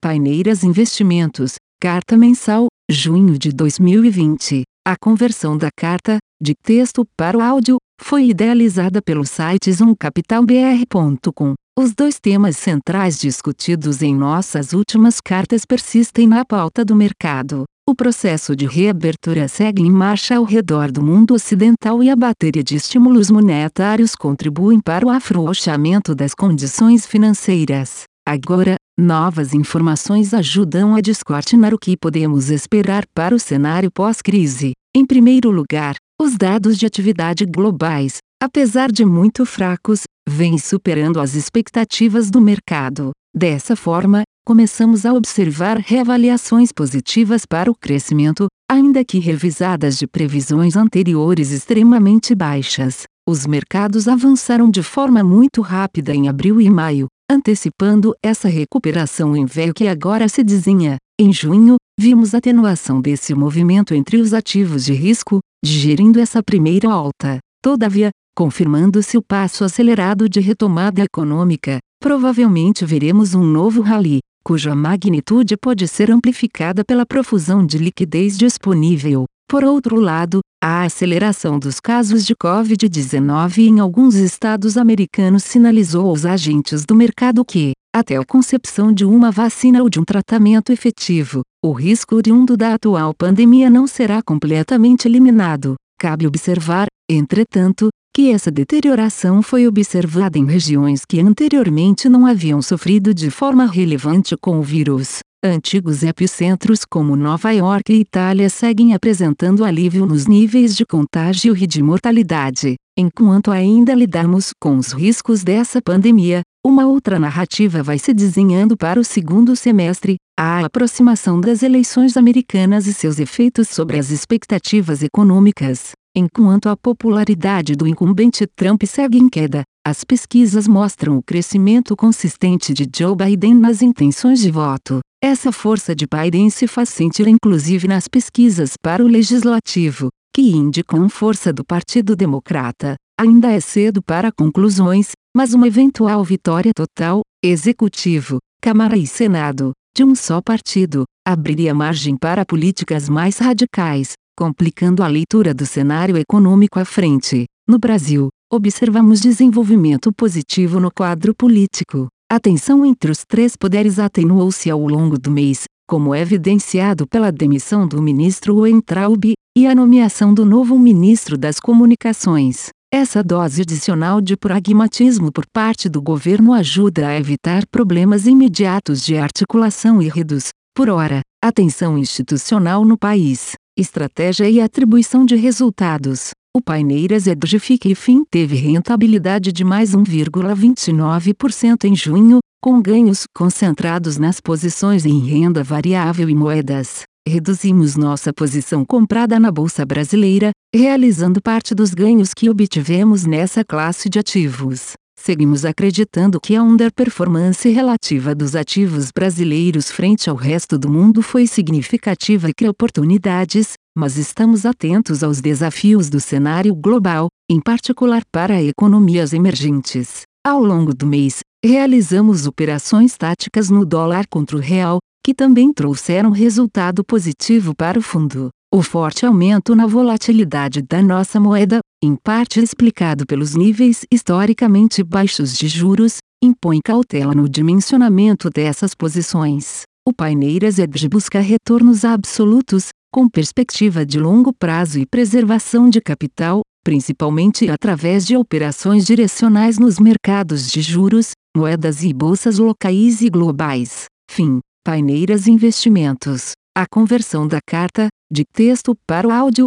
Paineiras Investimentos, Carta Mensal, junho de 2020. A conversão da carta, de texto para o áudio, foi idealizada pelo site zoomcapitalbr.com. Os dois temas centrais discutidos em nossas últimas cartas persistem na pauta do mercado. O processo de reabertura segue em marcha ao redor do mundo ocidental e a bateria de estímulos monetários contribuem para o afrouxamento das condições financeiras. Agora, novas informações ajudam a descortinar o que podemos esperar para o cenário pós-crise. Em primeiro lugar, os dados de atividade globais, apesar de muito fracos, vêm superando as expectativas do mercado. Dessa forma, começamos a observar reavaliações positivas para o crescimento, ainda que revisadas de previsões anteriores extremamente baixas. Os mercados avançaram de forma muito rápida em abril e maio, Antecipando essa recuperação em véu que agora se desenha, em junho, vimos atenuação desse movimento entre os ativos de risco, digerindo essa primeira alta. Todavia, confirmando-se o passo acelerado de retomada econômica, provavelmente veremos um novo rally, cuja magnitude pode ser amplificada pela profusão de liquidez disponível. Por outro lado, a aceleração dos casos de Covid-19 em alguns estados americanos sinalizou aos agentes do mercado que, até a concepção de uma vacina ou de um tratamento efetivo, o risco oriundo da atual pandemia não será completamente eliminado. Cabe observar, entretanto, que essa deterioração foi observada em regiões que anteriormente não haviam sofrido de forma relevante com o vírus. Antigos epicentros como Nova York e Itália seguem apresentando alívio nos níveis de contágio e de mortalidade. Enquanto ainda lidamos com os riscos dessa pandemia, uma outra narrativa vai se desenhando para o segundo semestre, a aproximação das eleições americanas e seus efeitos sobre as expectativas econômicas. Enquanto a popularidade do incumbente Trump segue em queda, as pesquisas mostram o crescimento consistente de Joe Biden nas intenções de voto. Essa força de Biden se faz sentir inclusive nas pesquisas para o legislativo, que indicam força do Partido Democrata. Ainda é cedo para conclusões, mas uma eventual vitória total, executivo, Câmara e Senado, de um só partido, abriria margem para políticas mais radicais, complicando a leitura do cenário econômico à frente. No Brasil, observamos desenvolvimento positivo no quadro político. A tensão entre os três poderes atenuou-se ao longo do mês, como evidenciado pela demissão do ministro Weintraub e a nomeação do novo ministro das Comunicações. Essa dose adicional de pragmatismo por parte do governo ajuda a evitar problemas imediatos de articulação e reduz, por hora, a tensão institucional no país, estratégia e atribuição de resultados. O Paineiras Edgifica e Fim teve rentabilidade de mais 1,29% em junho, com ganhos concentrados nas posições em renda variável e moedas. Reduzimos nossa posição comprada na Bolsa Brasileira, realizando parte dos ganhos que obtivemos nessa classe de ativos. Seguimos acreditando que a underperformance relativa dos ativos brasileiros frente ao resto do mundo foi significativa e que oportunidades, mas estamos atentos aos desafios do cenário global, em particular para economias emergentes. Ao longo do mês, realizamos operações táticas no dólar contra o real, que também trouxeram resultado positivo para o fundo. O forte aumento na volatilidade da nossa moeda, em parte explicado pelos níveis historicamente baixos de juros, impõe cautela no dimensionamento dessas posições. O Paineiras Edge busca retornos absolutos, com perspectiva de longo prazo e preservação de capital, principalmente através de operações direcionais nos mercados de juros, moedas e bolsas locais e globais. Fim. Paineiras Investimentos. A conversão da carta, de texto para o áudio,